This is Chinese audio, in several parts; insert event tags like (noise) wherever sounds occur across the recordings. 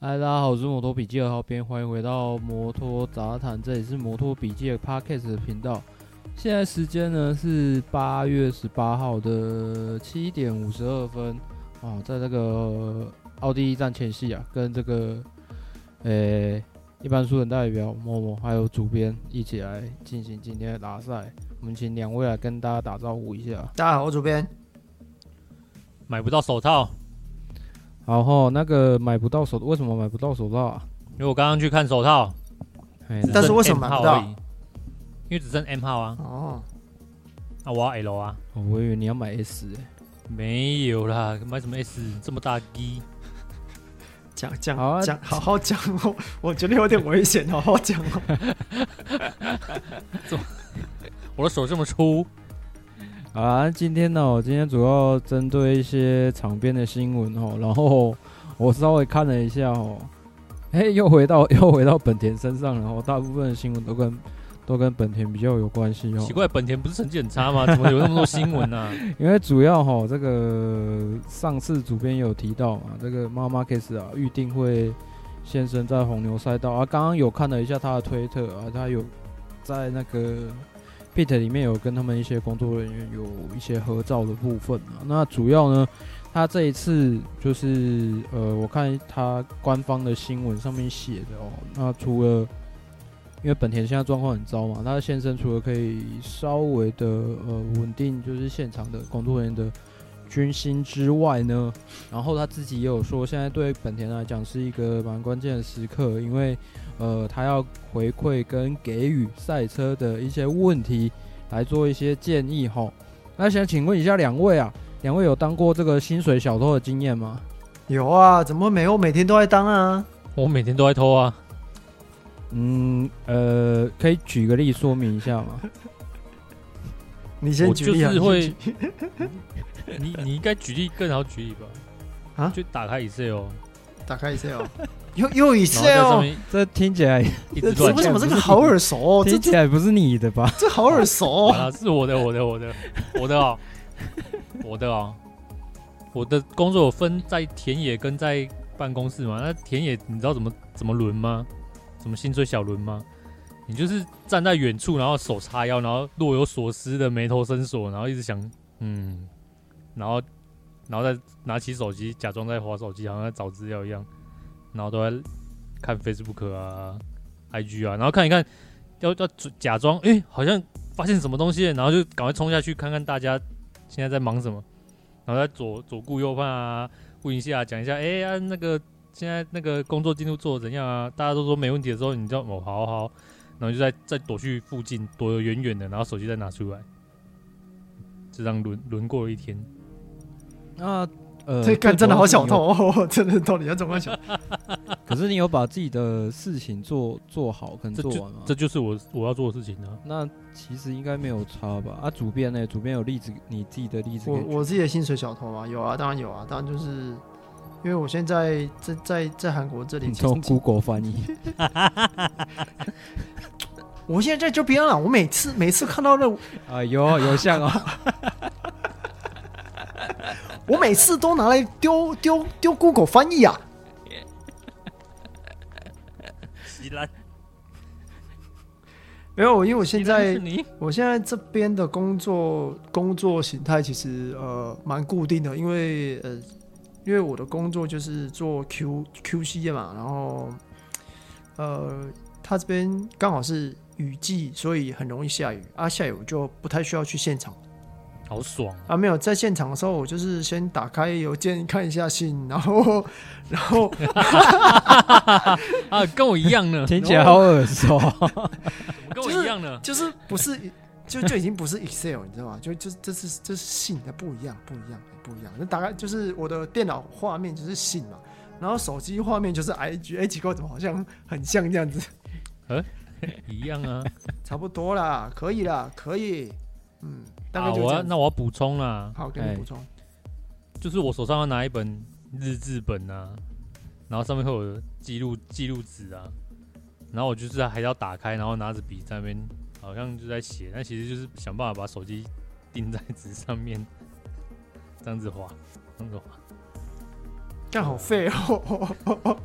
嗨，大家好，我是摩托笔记二号编，欢迎回到摩托杂谈，这里是摩托笔记的 Podcast 的频道。现在时间呢是八月十八号的七点五十二分啊，在这个奥地利站前夕啊，跟这个呃、欸、一般书人代表默默还有主编一起来进行今天的打赛。我们请两位来跟大家打招呼一下。大家好，我主编。买不到手套。然后那个买不到手，为什么买不到手套啊？因为我刚刚去看手套，但是为什么买不到？因为只剩 M 号啊。哦。那我要 L 啊。我以为你要买 S 哎。没有啦，买什么 S？这么大 G。讲讲好啊，讲好好讲哦。我觉得有点危险，好好讲哦。(laughs) 怎么？我的手这么粗。啊，今天呢，我今天主要针对一些场边的新闻哦，然后我稍微看了一下哦，(laughs) 哎，又回到 (laughs) 又回到本田身上，然后大部分的新闻都跟都跟本田比较有关系哦。奇怪，本田不是成绩很差吗？怎么有那么多新闻呢、啊？(laughs) 因为主要哈，这个上次主编有提到嘛，这个 Marc Marquez 啊，预定会现身在红牛赛道啊。刚刚有看了一下他的推特啊，他有在那个。Pit 里面有跟他们一些工作人员有一些合照的部分啊。那主要呢，他这一次就是呃，我看他官方的新闻上面写的哦。那除了因为本田现在状况很糟嘛，他的现身除了可以稍微的呃稳定，就是现场的工作人员的军心之外呢，然后他自己也有说，现在对本田来讲是一个蛮关键的时刻，因为。呃，他要回馈跟给予赛车的一些问题，来做一些建议哈。那想请问一下两位啊，两位有当过这个薪水小偷的经验吗？有啊，怎么没有？我每天都在当啊，我每天都在偷啊。嗯，呃，可以举个例说明一下吗？(laughs) 你先举例啊。就是会，你 (laughs) 你应该举例更好举例吧？啊，就打开 Excel，打开 Excel。(laughs) 又又一次哦，这听起来 (laughs) 为什么这个好耳熟 (laughs) 哦？听起来不是你的吧？这好耳熟 (laughs) 啊！是我的，我的，我的，我的哦，我的哦，我的工作有分在田野跟在办公室嘛？那田野你知道怎么怎么轮吗？怎么薪水小轮吗？你就是站在远处，然后手叉腰，然后若有所思的眉头深锁，然后一直想，嗯，然后然后再拿起手机，假装在划手机，好像在找资料一样。然后都在看 Facebook 啊、IG 啊，然后看一看，要要假装哎，好像发现什么东西，然后就赶快冲下去看看大家现在在忙什么，然后再左左顾右盼啊，问一下，讲一下，哎呀，那个现在那个工作进度做的怎样啊？大家都说没问题的时候，你就哦，好好，然后就再再躲去附近，躲得远远的，然后手机再拿出来，这样轮轮过了一天。啊。呃，这干真的好小偷哦！真的到底要怎么想？(laughs) 可是你有把自己的事情做做好，跟做完吗？这就是我我要做的事情呢。那其实应该没有差吧？啊，主编呢？主编有例子，你自己的例子？我我自己的薪水小偷吗？有啊，当然有啊，当然就是因为我现在在在在韩国这里，从 Google 翻译。(laughs) 我现在在这边了，我每次每次看到任务啊，有有像啊。(laughs) 我每次都拿来丢丢丢 Google 翻译啊！没有，因为我现在我现在这边的工作工作形态其实呃蛮固定的，因为呃因为我的工作就是做 Q QC 的嘛，然后呃他这边刚好是雨季，所以很容易下雨啊，下雨我就不太需要去现场。好爽啊！没有在现场的时候，我就是先打开邮件看一下信，然后，然后 (laughs) 啊，跟我一样呢，(laughs) 听起来好耳熟，(laughs) 跟我一样呢，就是不是就就已经不是 Excel，你知道吗？就就这是这是信的不一样，不一样，不一样。那打开就是我的电脑画面就是信嘛，然后手机画面就是 IG，哎，奇怪，怎么好像很像这样子？呃，一样啊，差不多啦，可以啦，可以，嗯。啊，我要那我要补充啦。好，给你补充，就是我手上要拿一本日志本啊，然后上面会有记录记录纸啊，然后我就是还要打开，然后拿着笔在那边，好像就在写，但其实就是想办法把手机钉在纸上面，(laughs) 这样子画，这样子画，这样好废哦。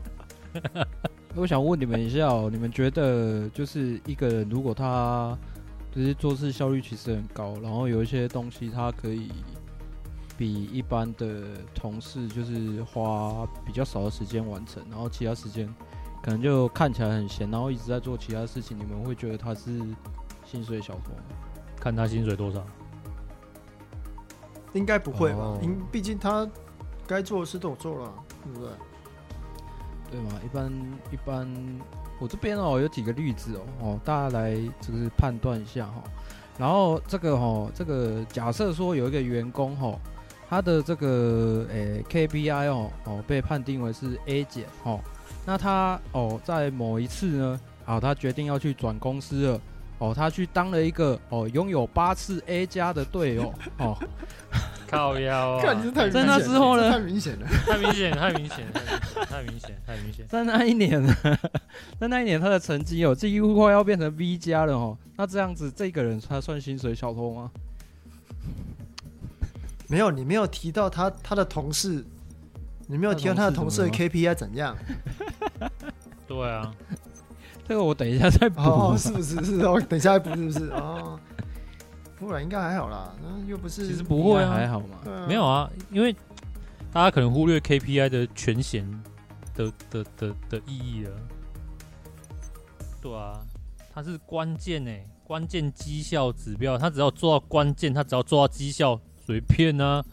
(laughs) 我想问你们一下哦，你们觉得就是一个人如果他就是做事效率其实很高，然后有一些东西他可以比一般的同事就是花比较少的时间完成，然后其他时间可能就看起来很闲，然后一直在做其他事情，你们会觉得他是薪水小偷？看他薪水多少？应该不会吧？因毕、哦、竟他该做的事都有做了，对不对？对嘛？一般一般，我这边哦有几个例子哦哦，大家来就是判断一下哈。然后这个哈，这个假设说有一个员工哈，他的这个诶 KPI 哦哦被判定为是 A 减哦，那他哦在某一次呢，啊，他决定要去转公司了。哦，他去当了一个哦，拥有八次 A 加的队友哦，(laughs) 靠腰啊！(laughs) 在那之后呢？太明显了，(laughs) 太明显，太明显，太明显，太明显。在那一年，呢在那一年，他的成绩哦，几乎快要变成 V 加了哦。那这样子，这个人他算薪水小偷吗？没有，你没有提到他他的同事，你没有提到他的同事的 KPI 怎样？对啊。这个我等一下再补，哦，是不是？是哦，等一下再补，是不是？哦，不然应该还好啦，那又不是，其实不会还好嘛，啊、没有啊，因为大家可能忽略 KPI 的权限的的的的，的意义了。对啊，它是关键诶，关键绩效指标，它只要做到关键，它只要做到绩效，随便啊。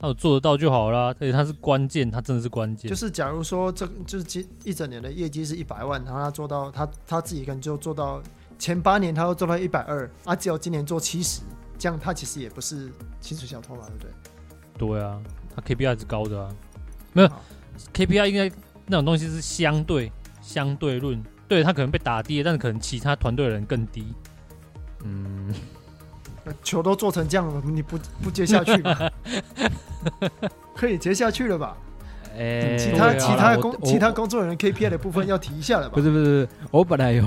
那我做得到就好啦，而且它是关键，它真的是关键。就是假如说这就是今一整年的业绩是一百万，然后他做到他他自己可能就做到前八年他都做到一百二，啊，只有今年做七十，这样他其实也不是薪水小偷嘛，对不对？对啊，他 KPI 是高的啊，没有 KPI 应该那种东西是相对相对论，对他可能被打低，但是可能其他团队的人更低，嗯。球都做成这样了，你不不接下去吗？(laughs) 可以接下去了吧？哎、欸，其他、啊、其他工其他工作人员 KPI 的部分要提一下了吧？不是不是，我本来有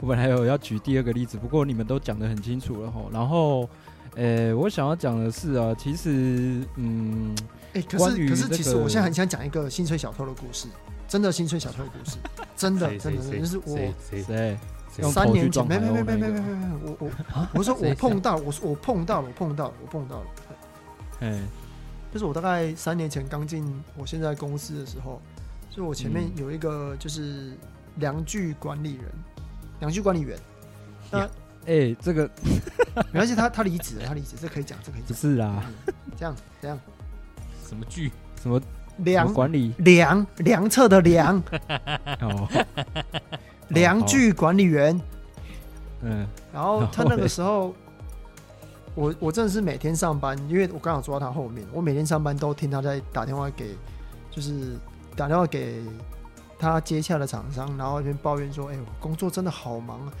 我本来有要举第二个例子，不过你们都讲的很清楚了哈。然后，呃、欸，我想要讲的是啊，其实嗯，哎、欸，可是、这个、可是其实我现在很想讲一个薪水小偷的故事，真的薪水小偷的故事，真的真的就是我谁。三年前，没没没没没没没，我我我说我碰到，我说我碰到了，我碰到了，我碰到了。嗯，就是我大概三年前刚进我现在公司的时候，就我前面有一个就是量具管理人，量具管理员。那哎，这个没关系，他他离职了，他离职，这可以讲，这可以讲。不是啊，这样这样，什么具？什么量管理？量量测的量。哦。(laughs) 量具管理员，嗯，然后他那个时候，(laughs) 我我真的是每天上班，因为我刚好坐在他后面，我每天上班都听他在打电话给，就是打电话给他接洽的厂商，然后一边抱怨说：“哎，我工作真的好忙啊，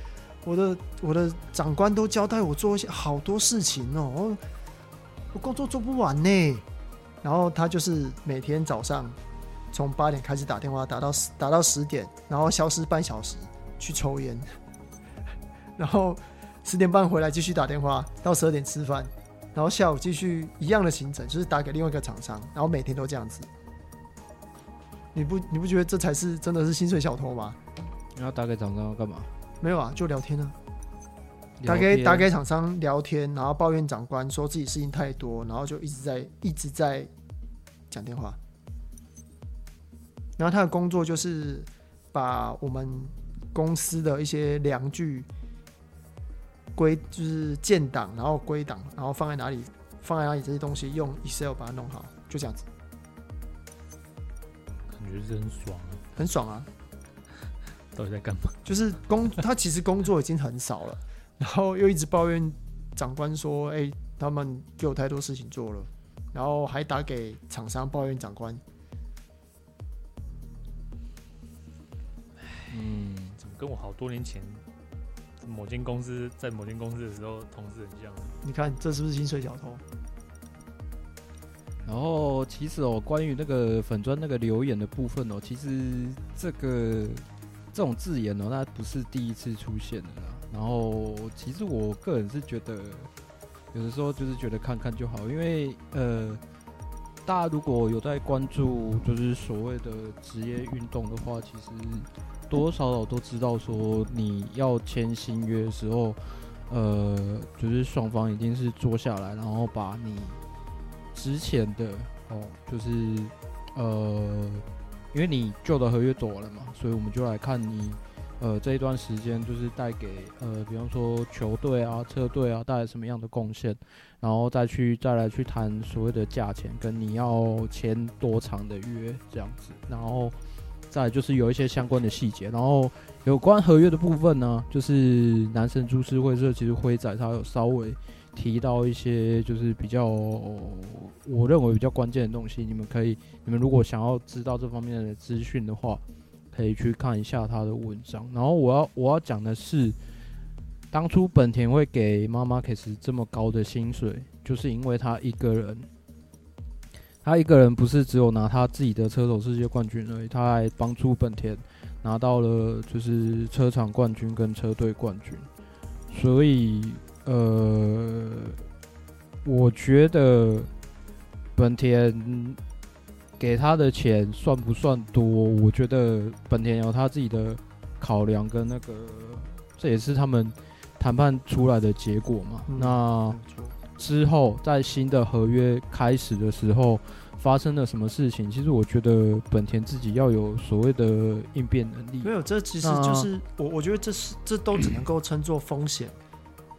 我的我的长官都交代我做一些好多事情哦，我，我工作做不完呢。”然后他就是每天早上。从八点开始打电话，打到十打到十点，然后消失半小时去抽烟，然后十点半回来继续打电话，到十二点吃饭，然后下午继续一样的行程，就是打给另外一个厂商，然后每天都这样子。你不你不觉得这才是真的是薪水小偷吗？你要打给厂商要干嘛？没有啊，就聊天啊。打给打给厂商聊天，然后抱怨长官说自己事情太多，然后就一直在一直在讲电话。然后他的工作就是把我们公司的一些量具归就是建档，然后归档，然后放在哪里，放在哪里这些东西用 Excel 把它弄好，就这样子。感觉是很爽啊，很爽啊！(laughs) 到底在干嘛？就是工他其实工作已经很少了，然后又一直抱怨长官说：“哎，他们给我太多事情做了。”然后还打给厂商抱怨长官。嗯，怎么跟我好多年前某间公司在某间公司的时候同事很像？你看这是不是薪水小偷？然后其实哦，关于那个粉砖那个留言的部分哦，其实这个这种字眼哦，那不是第一次出现的啦。然后其实我个人是觉得，有的时候就是觉得看看就好，因为呃，大家如果有在关注，就是所谓的职业运动的话，其实多少少都知道，说你要签新约的时候，呃，就是双方一定是坐下来，然后把你之前的哦，就是呃，因为你旧的合约走完了嘛，所以我们就来看你。呃，这一段时间就是带给呃，比方说球队啊、车队啊带来什么样的贡献，然后再去再来去谈所谓的价钱，跟你要签多长的约这样子，然后再就是有一些相关的细节，然后有关合约的部分呢，就是男神株式会社其实辉仔他有稍微提到一些就是比较我认为比较关键的东西，你们可以，你们如果想要知道这方面的资讯的话。可以去看一下他的文章，然后我要我要讲的是，当初本田会给马马克斯这么高的薪水，就是因为他一个人，他一个人不是只有拿他自己的车手世界冠军而已，他还帮助本田拿到了就是车厂冠军跟车队冠军，所以呃，我觉得本田。给他的钱算不算多？我觉得本田有他自己的考量，跟那个这也是他们谈判出来的结果嘛。嗯、那之后在新的合约开始的时候发生了什么事情？其实我觉得本田自己要有所谓的应变能力。没有，这其实就是我我觉得这是这都只能够称作风险。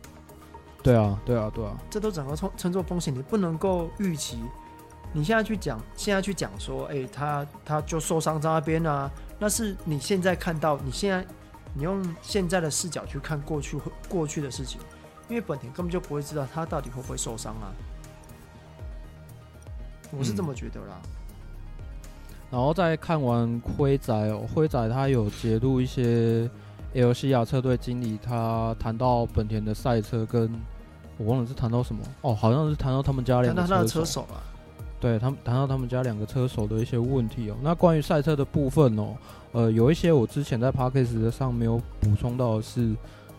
(coughs) 对啊，对啊，对啊，这都只能够称称作风险，你不能够预期。你现在去讲，现在去讲说，哎、欸，他他就受伤在那边啊，那是你现在看到，你现在你用现在的视角去看过去过去的事情，因为本田根本就不会知道他到底会不会受伤啊，我是这么觉得啦。嗯、然后再看完辉仔哦，辉仔他有揭露一些 LCR 车队经理，他谈到本田的赛车，跟我忘了是谈到什么哦，好像是谈到他们家两个车手，车手啊。对他们谈到他们家两个车手的一些问题哦。那关于赛车的部分哦，呃，有一些我之前在 Podcast 上没有补充到的是，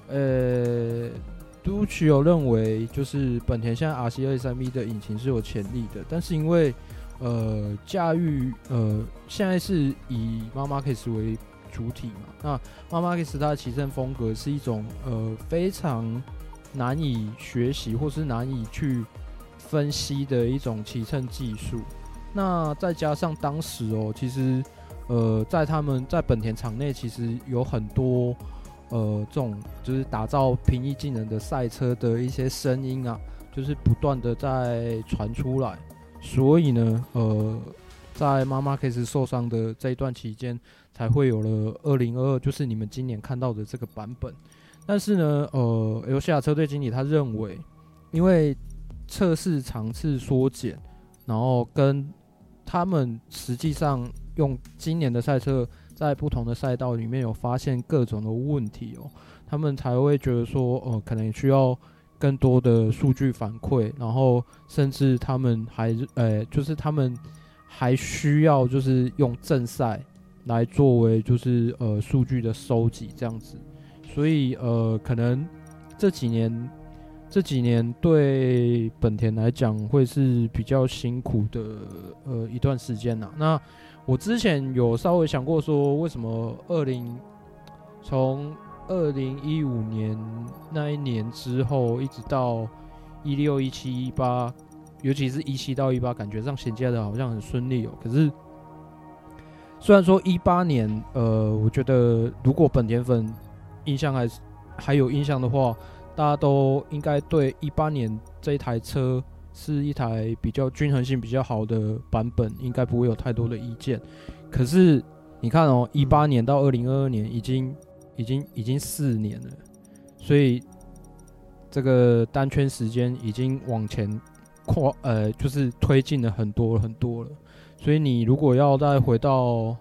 呃，Duccio 认为就是本田现在 RC23V 的引擎是有潜力的，但是因为呃驾驭呃现在是以 Marc Marquez 为主体嘛，那 Marc Marquez 他的骑乘风格是一种呃非常难以学习或是难以去。分析的一种骑乘技术，那再加上当时哦，其实呃，在他们在本田场内，其实有很多呃这种就是打造平易近人的赛车的一些声音啊，就是不断的在传出来，所以呢，呃，在马马克斯受伤的这一段期间，才会有了二零二二，就是你们今年看到的这个版本。但是呢，呃，LCR 车队经理他认为，因为测试场次缩减，然后跟他们实际上用今年的赛车在不同的赛道里面有发现各种的问题哦，他们才会觉得说，呃，可能需要更多的数据反馈，然后甚至他们还，呃，就是他们还需要就是用正赛来作为就是呃数据的收集这样子，所以呃，可能这几年。这几年对本田来讲会是比较辛苦的呃一段时间呐。那我之前有稍微想过说，为什么二零从二零一五年那一年之后，一直到一六一七一八，尤其是一七到一八，感觉上衔接的好像很顺利哦。可是虽然说一八年，呃，我觉得如果本田粉印象还是还有印象的话。大家都应该对一八年这一台车是一台比较均衡性比较好的版本，应该不会有太多的意见。可是你看哦，一八年到二零二二年已经已经已经四年了，所以这个单圈时间已经往前跨，呃，就是推进了很多很多了。所以你如果要再回到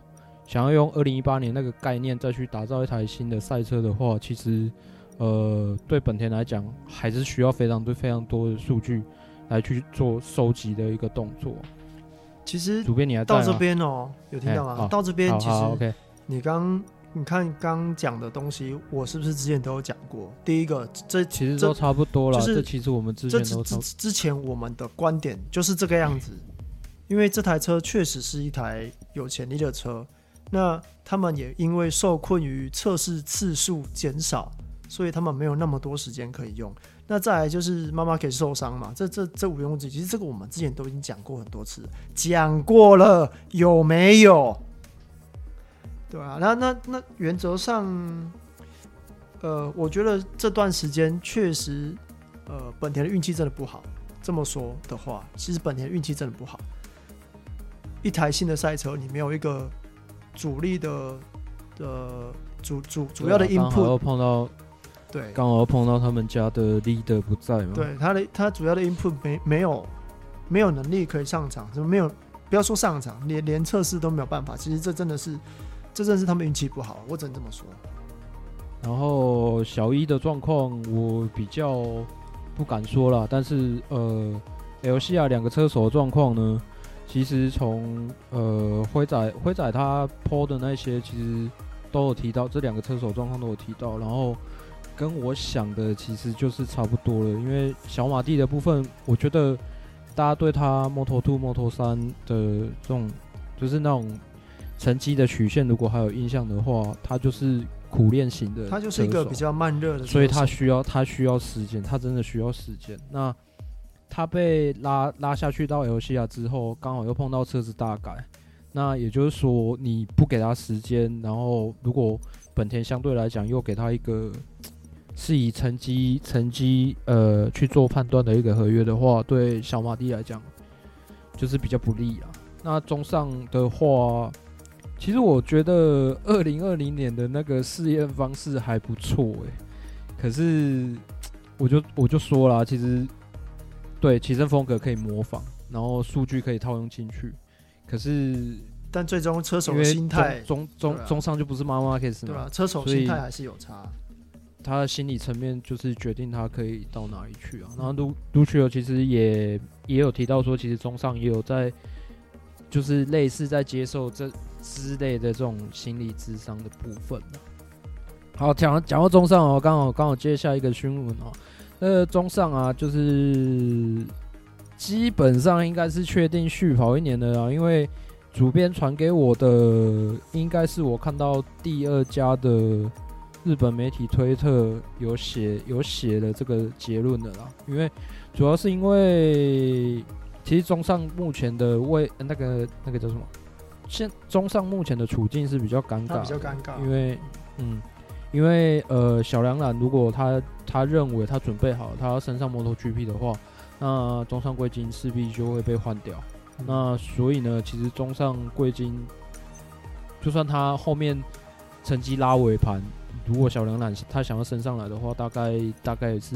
想要用二零一八年那个概念再去打造一台新的赛车的话，其实。呃，对本田来讲，还是需要非常多、非常多的数据来去做收集的一个动作。其实，主编你还到这边哦，有听到吗？到这边，其实你刚你看刚讲的东西，我是不是之前都有讲过？第一个，这其实都差不多了。就是其实我们之前都之之前我们的观点就是这个样子，因为这台车确实是一台有潜力的车。那他们也因为受困于测试次数减少，所以他们没有那么多时间可以用。那再来就是妈妈可以受伤嘛，这这这毋庸置疑。其实这个我们之前都已经讲过很多次，讲过了有没有？对啊，那那那原则上，呃，我觉得这段时间确实，呃，本田的运气真的不好。这么说的话，其实本田运气真的不好。一台新的赛车，你没有一个主力的的主主主要的 input，碰到。对，刚好碰到他们家的 leader 不在嘛。对，他的他主要的 input 没没有没有能力可以上场，就没有？不要说上场，连连测试都没有办法。其实这真的是，这真的是他们运气不好，我只能这么说。然后小一的状况我比较不敢说了，但是呃，L C R 两个车手的状况呢，其实从呃辉仔辉仔他 po 的那些其实都有提到，这两个车手状况都有提到，然后。跟我想的其实就是差不多了，因为小马弟的部分，我觉得大家对他 Moto2、Moto3 的这种就是那种成绩的曲线，如果还有印象的话，他就是苦练型的，他就是一个比较慢热的，所以他需要他需要时间，他真的需要时间。那他被拉拉下去到 LCR 之后，刚好又碰到车子大改，那也就是说你不给他时间，然后如果本田相对来讲又给他一个。是以成绩成绩呃去做判断的一个合约的话，对小马弟来讲就是比较不利啊。那中上的话，其实我觉得二零二零年的那个试验方式还不错诶。可是我就我就说啦，其实对起身风格可以模仿，然后数据可以套用进去。可是但最终车手的心态中中中上就不是妈妈 case 对啊，车手心态还是有差。他的心理层面就是决定他可以到哪里去啊。然后卢卢奇欧其实也也有提到说，其实中上也有在，就是类似在接受这之类的这种心理智商的部分。好，讲讲到中上哦，刚好刚好接下一个新闻哦。那个中上啊，就是基本上应该是确定续跑一年的啊，因为主编传给我的应该是我看到第二家的。日本媒体推特有写有写了这个结论的啦，因为主要是因为其实中上目前的位那个那个叫什么？现中上目前的处境是比较尴尬，比较尴尬，因为嗯，因为呃小梁兰如果他他认为他准备好，他要升上 MotoGP 的话，那中上贵金势必就会被换掉。嗯、那所以呢，其实中上贵金就算他后面成绩拉尾盘。如果小梁榄他想要升上来的话，大概大概是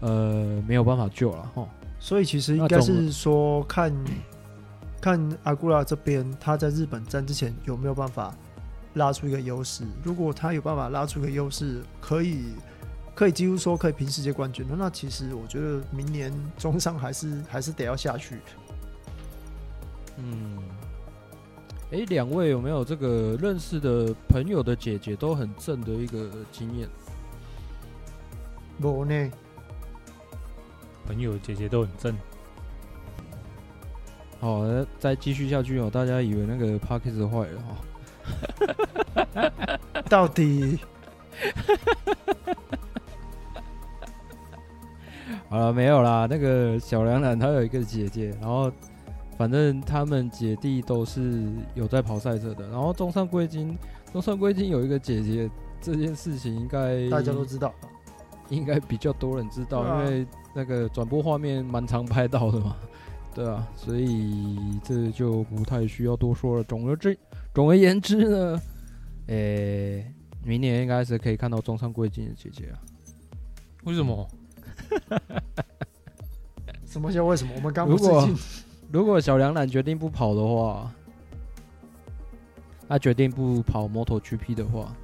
呃没有办法救了哈。所以其实应该是说看 (clears throat) 看阿古拉这边他在日本站之前有没有办法拉出一个优势。如果他有办法拉出一个优势，可以可以几乎说可以拼世界冠军的，那其实我觉得明年中上还是还是得要下去。嗯。哎，两位有没有这个认识的朋友的姐姐都很正的一个经验？我呢，朋友姐姐都很正。好，再继续下去哦。大家以为那个 Podcast 坏了哈？(laughs) 到底？(laughs) 好了，没有啦。那个小梁楠他有一个姐姐，然后。反正他们姐弟都是有在跑赛车的，然后中上贵金，中上贵金有一个姐姐，这件事情应该大家都知道，应该比较多人知道，啊、因为那个转播画面蛮常拍到的嘛，(laughs) 对啊，所以这就不太需要多说了。总而之，总而言之呢，诶、欸，明年应该是可以看到中上贵金的姐姐啊？为什么？(laughs) 什么叫为什么？我们刚不是如果小梁榄决定不跑的话，他决定不跑摩托 GP 的话，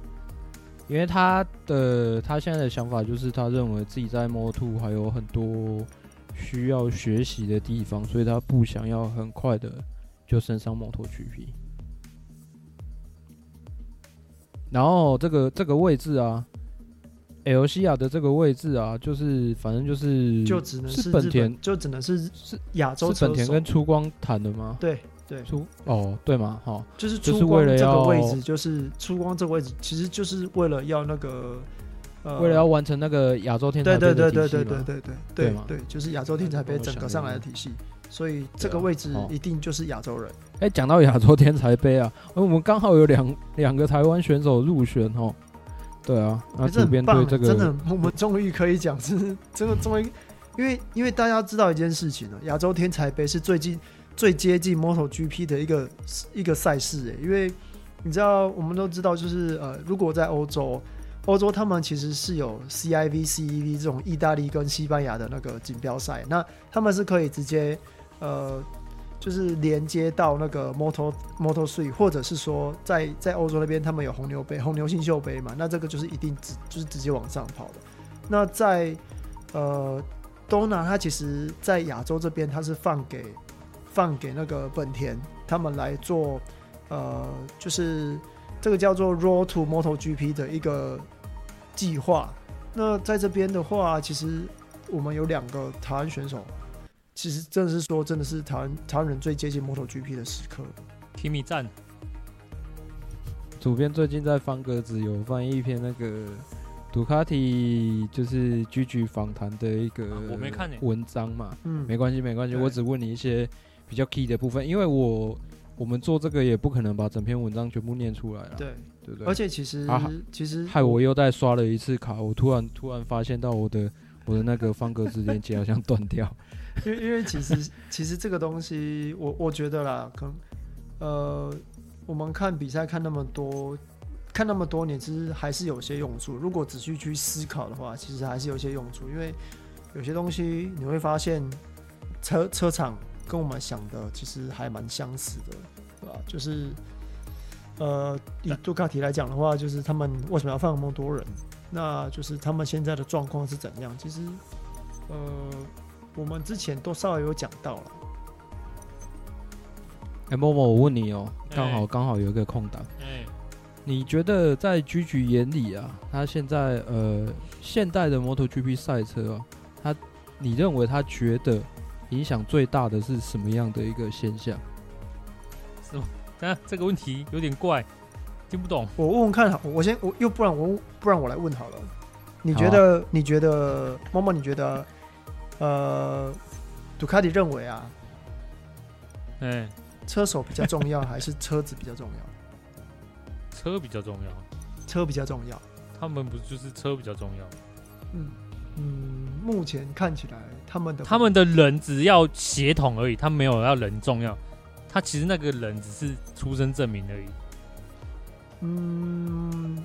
因为他的他现在的想法就是，他认为自己在 Moto 还有很多需要学习的地方，所以他不想要很快的就升上摩托 GP。然后这个这个位置啊，L 西亚的这个位置啊，就是反正就是就只能是本田，就只能是是亚洲是本田跟出光谈的吗？对对，出哦对吗？好，就是出光这个位置，就是出光这个位置，其实就是为了要那个。呃、为了要完成那个亚洲天才杯的体系嘛，对对对对对对对对对，就是亚洲天才杯整个上来的体系，所以这个位置一定就是亚洲人。哎、哦，讲、欸、到亚洲天才杯啊，我们刚好有两两个台湾选手入选哦。对啊，那这边对这个真的，我们终于可以讲是 (laughs) 真的终于，因为因为大家知道一件事情了，亚洲天才杯是最近最接近 MotoGP 的一个一个赛事哎，因为你知道我们都知道，就是呃，如果在欧洲。欧洲他们其实是有 CIV、CEV 这种意大利跟西班牙的那个锦标赛，那他们是可以直接呃，就是连接到那个 Moto Moto Three，或者是说在在欧洲那边他们有红牛杯、红牛新秀杯嘛，那这个就是一定直就是直接往上跑的。那在呃 Dorna，它其实在亚洲这边它是放给放给那个本田他们来做呃，就是。这个叫做 Road to MotoGP 的一个计划。那在这边的话，其实我们有两个台湾选手，其实真的是说，真的是台湾台湾人最接近 MotoGP 的时刻。Kimi 赞。主编最近在方格子有翻译一篇那个杜卡迪就是 GG 访谈的一个我没看文章嘛，嗯，没关系没关系，我只问你一些比较 key 的部分，因为我。我们做这个也不可能把整篇文章全部念出来了，对对对。而且其实、啊、其实害我又再刷了一次卡，我突然突然发现到我的我的那个方格子连接好像断掉。因为因为其实 (laughs) 其实这个东西，我我觉得啦，可能呃，我们看比赛看那么多，看那么多年，其实还是有些用处。如果仔细去思考的话，其实还是有些用处。因为有些东西你会发现车车厂。跟我们想的其实还蛮相似的，对吧？就是，呃，以杜卡迪来讲的话，就是他们为什么要放那么多人？那就是他们现在的状况是怎样？其实，呃，我们之前都稍微有讲到了。哎、欸，默默，我问你哦、喔，刚好刚好有一个空档。哎，你觉得在 GG 眼里啊，他现在呃现代的 MotoGP 赛车啊，他你认为他觉得？影响最大的是什么样的一个现象？是吗？啊这个问题有点怪，听不懂。我问问看，我先我又不然我不然我来问好了。你觉得？啊、你觉得？默默，你觉得？呃，杜卡迪认为啊，哎、欸，车手比较重要还是车子比较重要？(laughs) 车比较重要，车比较重要。他们不就是车比较重要？嗯嗯，目前看起来。他们的他们的人只要协同而已，他没有要人重要，他其实那个人只是出生证明而已。嗯，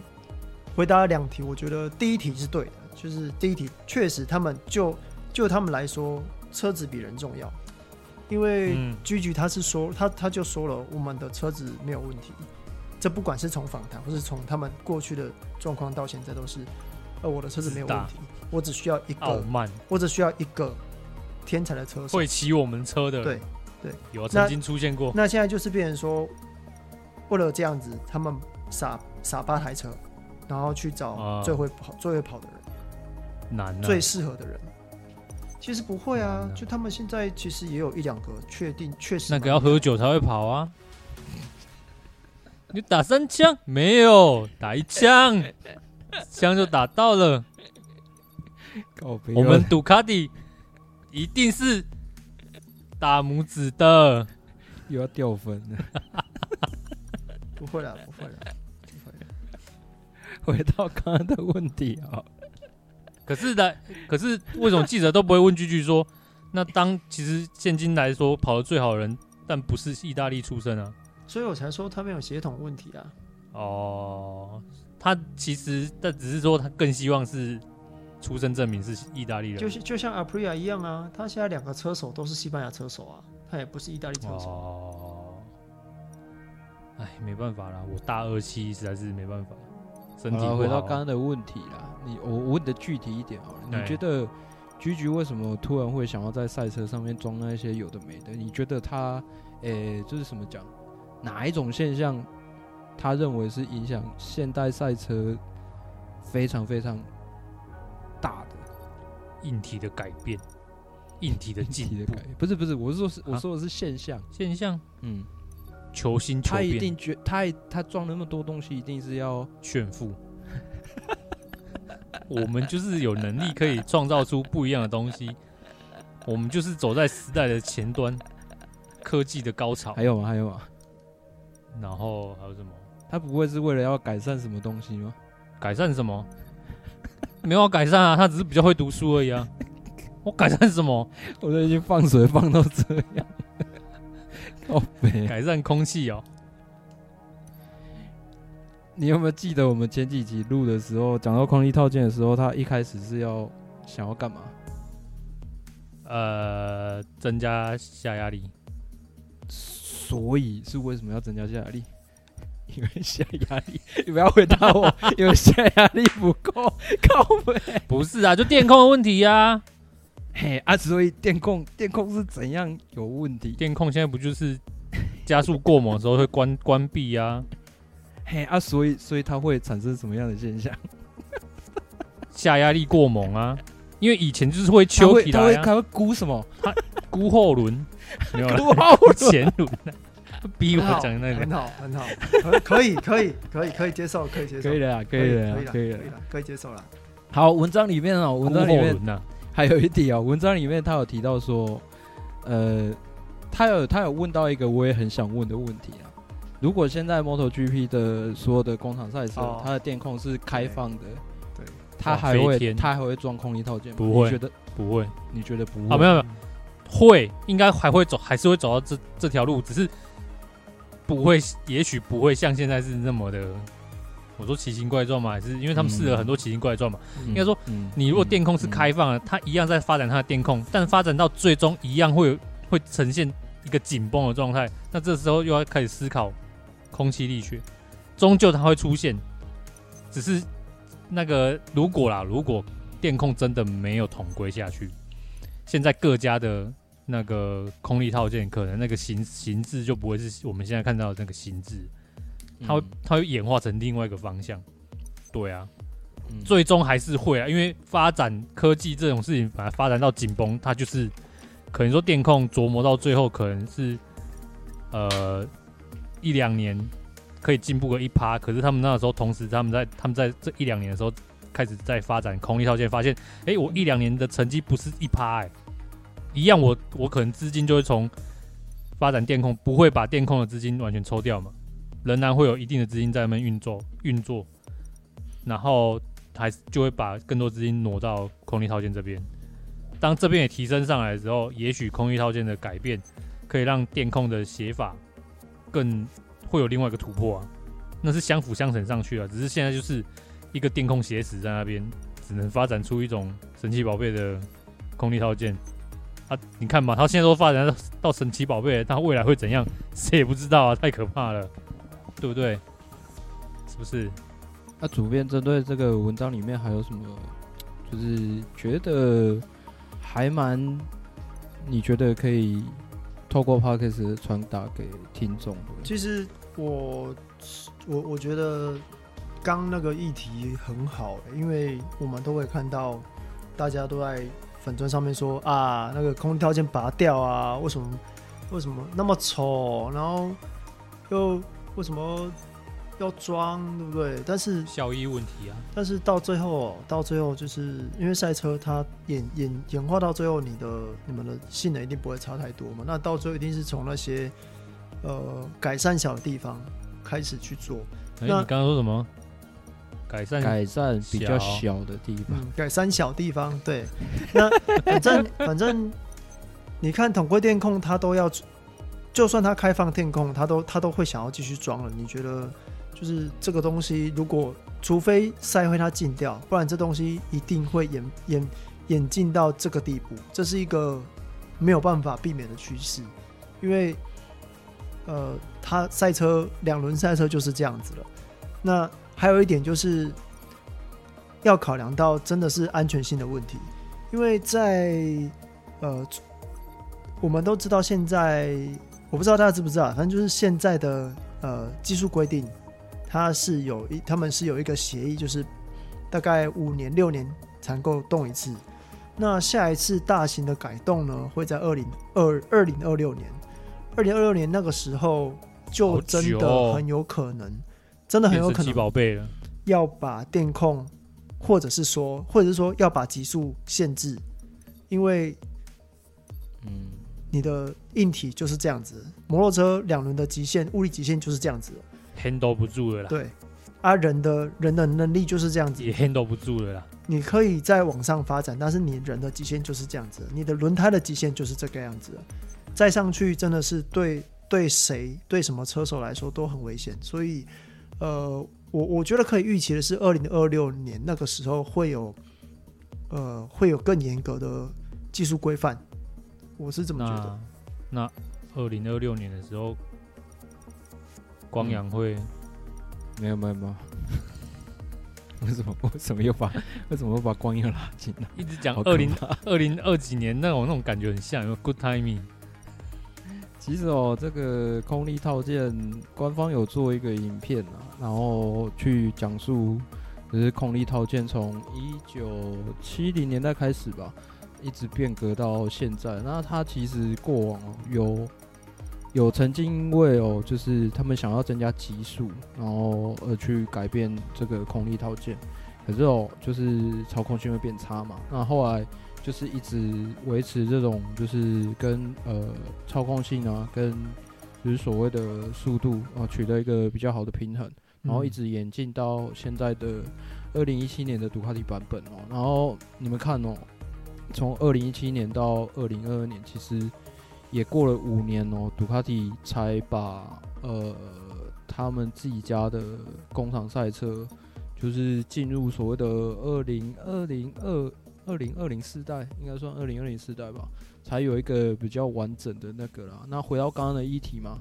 回答两题，我觉得第一题是对的，就是第一题确实他们就就他们来说，车子比人重要，因为居居他是说他他就说了，我们的车子没有问题，这不管是从访谈或是从他们过去的状况到现在都是，呃，我的车子没有问题。我只需要一个，我只需要一个天才的车手，会骑我们车的。对对，有曾经出现过。那现在就是变成说，为了这样子，他们撒撒八台车，然后去找最会跑、最会跑的人，难，最适合的人。其实不会啊，就他们现在其实也有一两个确定，确实那个要喝酒才会跑啊。你打三枪没有？打一枪，枪就打到了。我们杜卡迪一定是大拇指的，又要掉分了。(laughs) 不会了，不会了，不会了。回到刚刚的问题啊，可是的，可是为什么记者都不会问句句说，(laughs) 那当其实现今来说跑得最好的人，但不是意大利出身啊？所以我才说他没有血统问题啊。哦，他其实但只是说他更希望是。出生证明是意大利人，就是就像 Aprilia 一样啊，他现在两个车手都是西班牙车手啊，他也不是意大利车手。哦，哎，没办法啦，我大二七实在是没办法。身体回到刚刚的问题啦，你我问的具体一点好了，你觉得 GG 为什么突然会想要在赛车上面装那些有的没的？你觉得他，诶、欸，就是什么讲，哪一种现象，他认为是影响现代赛车非常非常大的。硬体的改变，硬体的进步，不是不是，我是说是我说的是现象现象，嗯，求新求变，他一定觉他他装那么多东西，一定是要炫富。(laughs) 我们就是有能力可以创造出不一样的东西，我们就是走在时代的前端，科技的高潮。还有吗？还有吗？然后还有什么？他不会是为了要改善什么东西吗？改善什么？没有要改善啊，他只是比较会读书而已啊。我改善什么？我都已经放水放到这样。(laughs) 哦，改善空气哦。你有没有记得我们前几集录的时候，讲到空力套件的时候，他一开始是要想要干嘛？呃，增加下压力。所以是为什么要增加下压力？(laughs) 因为下压力，你不要回答我，因为下压力不够，靠北。不是啊，就电控的问题 (laughs) 呀、啊。嘿啊，所以电控电控是怎样有问题？电控现在不就是加速过猛的时候会关关闭啊？嘿啊，所以所以它会产生什么样的现象？下压力过猛啊，因为以前就是会抽起来、啊，它会它会估什么？它估后轮，(laughs) 没有了，估后前轮。逼我讲那个很好很好，可以可以可以可以接受，可以接受，可以的可以的可以了，可以接受了。好，文章里面哦，文章里面还有一题哦，文章里面他有提到说，呃，他有他有问到一个我也很想问的问题啊。如果现在 MotoGP 的所有的工厂赛车，它的电控是开放的，对，它还会它还会装空力套件吗？不会，觉得不会？你觉得不会？啊，没有没有，会，应该还会走，还是会走到这这条路，只是。不会，也许不会像现在是那么的，我说奇形怪状嘛，还是因为他们试了很多奇形怪状嘛。应该说，你如果电控是开放的，它一样在发展它的电控，但发展到最终一样会会呈现一个紧绷的状态。那这时候又要开始思考空气力学，终究它会出现。只是那个如果啦，如果电控真的没有统归下去，现在各家的。那个空力套件可能那个形形制就不会是我们现在看到的那个形制，它会它会演化成另外一个方向。对啊，嗯、最终还是会啊，因为发展科技这种事情，把它发展到紧绷，它就是可能说电控琢磨到最后，可能是呃一两年可以进步个一趴，可是他们那个时候同时他们在他们在这一两年的时候开始在发展空力套件，发现哎、我一两年的成绩不是一趴哎。一样我，我我可能资金就会从发展电控，不会把电控的资金完全抽掉嘛，仍然会有一定的资金在那边运作运作，然后还就会把更多资金挪到空力套件这边。当这边也提升上来的时候，也许空力套件的改变可以让电控的写法更会有另外一个突破啊，那是相辅相成上去啊。只是现在就是一个电控写死在那边，只能发展出一种神奇宝贝的空力套件。啊，你看嘛，他现在都发展到神奇宝贝，他未来会怎样，谁也不知道啊，太可怕了，对不对？是不是？那、主编针对这个文章里面还有什么，就是觉得还蛮，你觉得可以透过 Podcast 传达给听众的？其实我我我觉得刚那个议题很好，因为我们都会看到大家都在。粉砖上面说啊，那个空调键拔掉啊，为什么为什么那么丑？然后又为什么要装，对不对？但是效益问题啊。但是到最后，到最后就是因为赛车它演演演化到最后，你的你们的性能一定不会差太多嘛。那到最后一定是从那些呃改善小的地方开始去做。欸、那你刚刚说什么？改善改善比较小的地方，嗯、改善小地方对。那反正 (laughs) 反正，你看统规电控，它都要，就算它开放电控，它都它都会想要继续装了。你觉得，就是这个东西，如果除非赛会它禁掉，不然这东西一定会演演演进到这个地步，这是一个没有办法避免的趋势。因为，呃，它赛车两轮赛车就是这样子了。那还有一点就是，要考量到真的是安全性的问题，因为在呃，我们都知道现在，我不知道大家知不知道，反正就是现在的呃技术规定，它是有一，他们是有一个协议，就是大概五年六年才能够动一次。那下一次大型的改动呢，会在二零二二零二六年。二零二六年那个时候，就真的很有可能，真的很有可能宝贝了，要把电控，或者是说，或者是说要把极速限制，因为，嗯，你的硬体就是这样子，摩托车两轮的极限，物理极限就是这样子，handle 不住了啦。对，啊，人的人的能力就是这样子，也 handle 不住了啦。你可以再往上发展，但是你人的极限就是这样子，你的轮胎的极限就是这个样子。再上去真的是对对谁对什么车手来说都很危险，所以呃，我我觉得可以预期的是，二零二六年那个时候会有呃会有更严格的技术规范，我是这么觉得。那二零二六年的时候，光阳会、嗯、没有没有没有，(laughs) 为什么为什么又把 (laughs) 为什么又把光阳拉进来？一直讲二零二零二几年那种那种感觉很像，有 good timing。其实哦，这个空力套件官方有做一个影片啊，然后去讲述，就是空力套件从一九七零年代开始吧，一直变革到现在。那它其实过往哦，有有曾经因为哦，就是他们想要增加极速，然后而去改变这个空力套件，可是哦，就是操控性会变差嘛。那后来。就是一直维持这种，就是跟呃操控性啊，跟就是所谓的速度啊，取得一个比较好的平衡，然后一直演进到现在的二零一七年的杜卡迪版本哦。然后你们看哦，从二零一七年到二零二二年，其实也过了五年哦，杜卡迪才把呃他们自己家的工厂赛车，就是进入所谓的二零二零二。二零二零世代应该算二零二零世代吧，才有一个比较完整的那个啦。那回到刚刚的议题嘛，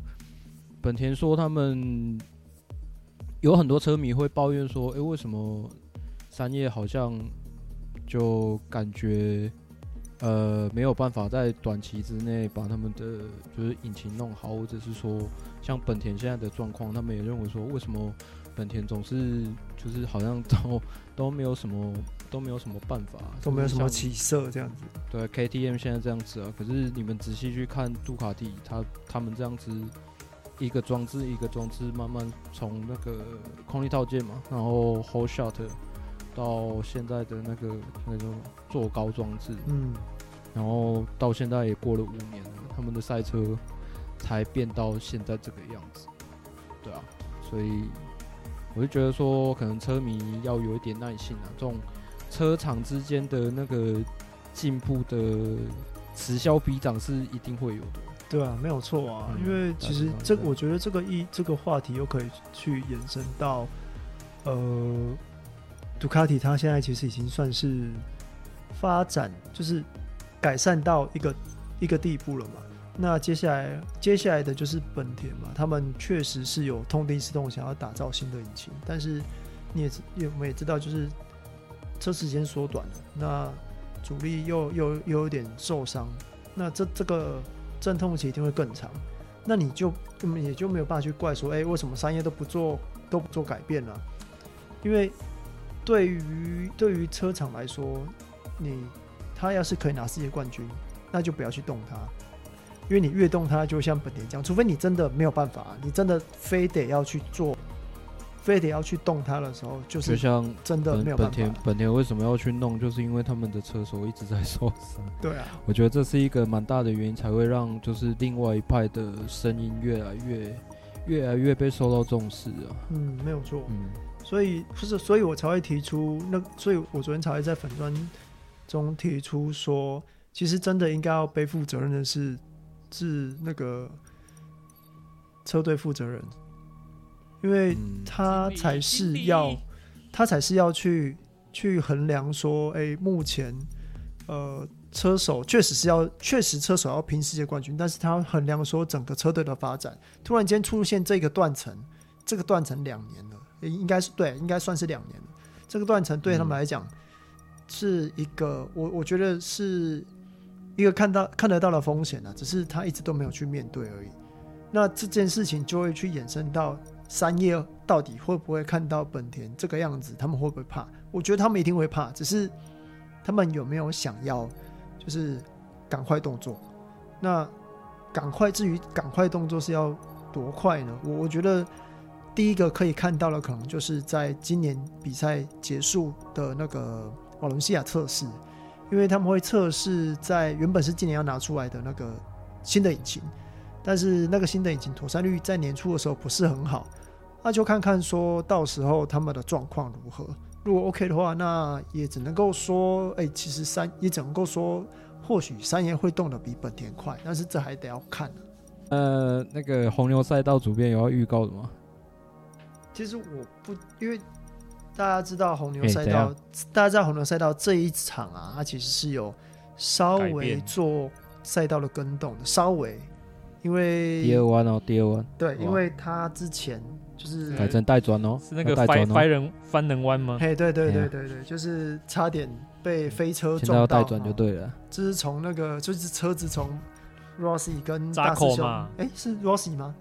本田说他们有很多车迷会抱怨说，诶、欸，为什么三叶好像就感觉呃没有办法在短期之内把他们的就是引擎弄好，或者是说像本田现在的状况，他们也认为说，为什么本田总是就是好像都都没有什么。都没有什么办法，都没有什么起色这样子。对，KTM 现在这样子啊，可是你们仔细去看杜卡迪，他他们这样子一个装置一个装置，慢慢从那个空力套件嘛，然后 whole shot 到现在的那个那种坐高装置，嗯，然后到现在也过了五年了，他们的赛车才变到现在这个样子，对啊，所以我就觉得说，可能车迷要有一点耐心啊，这种。车厂之间的那个进步的此消彼长是一定会有的，对啊，没有错啊，嗯、因为其实这我觉得这个一这个话题又可以去延伸到，呃，杜卡迪它现在其实已经算是发展就是改善到一个一个地步了嘛。那接下来接下来的就是本田嘛，他们确实是有痛定思痛，想要打造新的引擎，但是你也知，我们也知道就是。车时间缩短了，那主力又又又有点受伤，那这这个阵痛期一定会更长，那你就根本也就没有办法去怪说，哎、为什么三叶都不做都不做改变了？因为对于对于车厂来说，你他要是可以拿世界冠军，那就不要去动它，因为你越动它，就像本田这样，除非你真的没有办法，你真的非得要去做。非得要去动它的时候，就是就像真的没有办法。本田本田为什么要去弄？就是因为他们的车手一直在受伤。对啊，我觉得这是一个蛮大的原因，才会让就是另外一派的声音越来越越来越被受到重视啊。嗯，没有错。嗯，所以不是，所以我才会提出那，所以我昨天才会在粉砖中提出说，其实真的应该要背负责任的是是那个车队负责人。因为他才是要，他才是要去去衡量说，哎、欸，目前，呃，车手确实是要，确实车手要拼世界冠军，但是他衡量说整个车队的发展，突然间出现这个断层，这个断层两年了，应该是对，应该算是两年。这个断层对他们来讲是一个，我我觉得是一个看到看得到的风险啊，只是他一直都没有去面对而已。那这件事情就会去衍生到。三叶到底会不会看到本田这个样子？他们会不会怕？我觉得他们一定会怕，只是他们有没有想要就是赶快动作？那赶快，至于赶快动作是要多快呢？我我觉得第一个可以看到的，可能就是在今年比赛结束的那个瓦伦西亚测试，因为他们会测试在原本是今年要拿出来的那个新的引擎，但是那个新的引擎妥善率在年初的时候不是很好，那就看看说到时候他们的状况如何。如果 OK 的话，那也只能够说，哎、其实三也只能够说，或许三爷会动得比本田快，但是这还得要看、呃，那个红牛赛道主编有要预告的吗？其实我不，因为大家知道红牛赛道，欸、大家知道红牛赛道这一场啊，它其实是有稍微做赛道的更动的，稍微，因为第二弯哦，第二弯，对，因为它之前。就是改成带转哦，是那个翻翻人翻人弯吗？嘿，对对对对对，就是差点被飞车撞到。带转就对了。这是从那个，就是车子从 Rossi 跟大师兄，哎，是 Rossi 吗？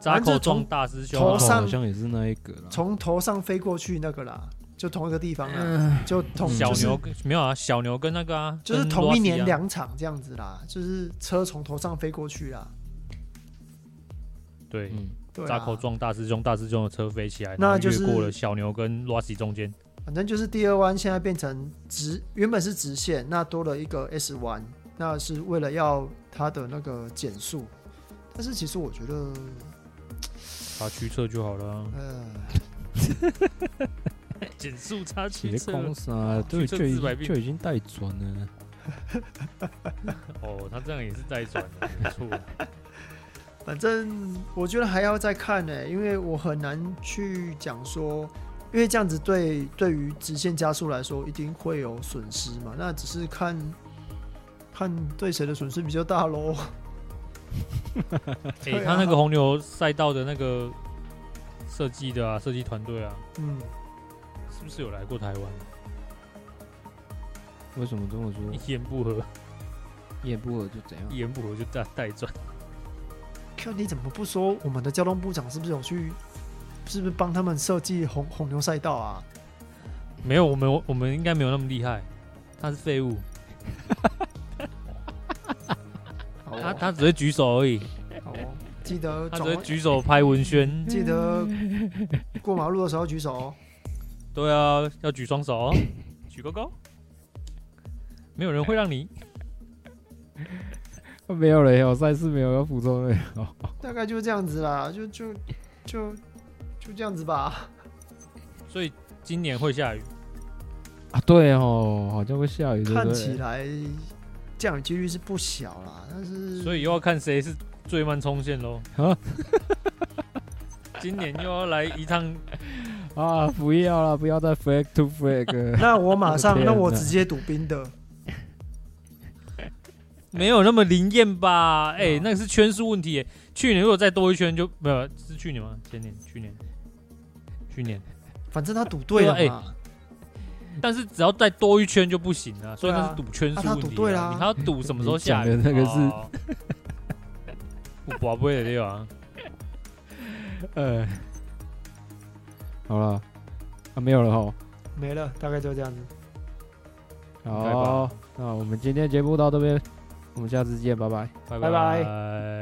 扎口撞大师兄，头上好像也是那一个，从头上飞过去那个啦，就同一个地方啦，就同小牛没有啊，小牛跟那个啊，就是同一年两场这样子啦，就是车从头上飞过去啦。对。扎口撞大师兄，大师兄的车飞起来，那就是越过了小牛跟 Rossi 中间。反正就是第二弯现在变成直，原本是直线，那多了一个 S 弯，那是为了要它的那个减速。但是其实我觉得，差驱车就好了。(laughs) 呃，减速差驱侧，对，就已就已经带转了。(laughs) 哦，他这样也是带转的，没错。反正我觉得还要再看呢、欸，因为我很难去讲说，因为这样子对对于直线加速来说一定会有损失嘛。那只是看看对谁的损失比较大喽。(laughs) 哎、欸，他那个红牛赛道的那个设计的啊，设计团队啊，嗯，是不是有来过台湾？为什么这么说？一言不合，一言不合就怎样？一言不合就带带转。你怎么不说我们的交通部长是不是有去，是不是帮他们设计红红牛赛道啊？没有，我们我们应该没有那么厉害。他是废物，(laughs) 他他只会举手而已。好，记得他只会举手拍文宣。记得过马路的时候举手。对啊，要举双手，举高高。没有人会让你。没有了，有赛事没有要补充的，(laughs) 大概就是这样子啦，就就就就这样子吧。所以今年会下雨啊？对哦，好像会下雨。看起来降雨几率是不小啦，但是所以又要看谁是最慢冲线喽。啊！今年又要来一趟 (laughs) 啊！不要了，不要再 fake to fake。(laughs) 那我马上，那我直接赌冰的。(laughs) 没有那么灵验吧？哎、欸，那个是圈数问题。去年如果再多一圈就没有，是去年吗？前年？去年？去年？反正他赌对了。哎、欸，但是只要再多一圈就不行了，所以那是赌圈数问题。啊啊、他赌对啦，你还要赌什么时候下雨？那个是 (laughs) 我宝贝的地方？呃，好了，啊，没有了哈，没了，大概就这样子。好，那我们今天节目到这边。我们下次见，拜拜，拜拜。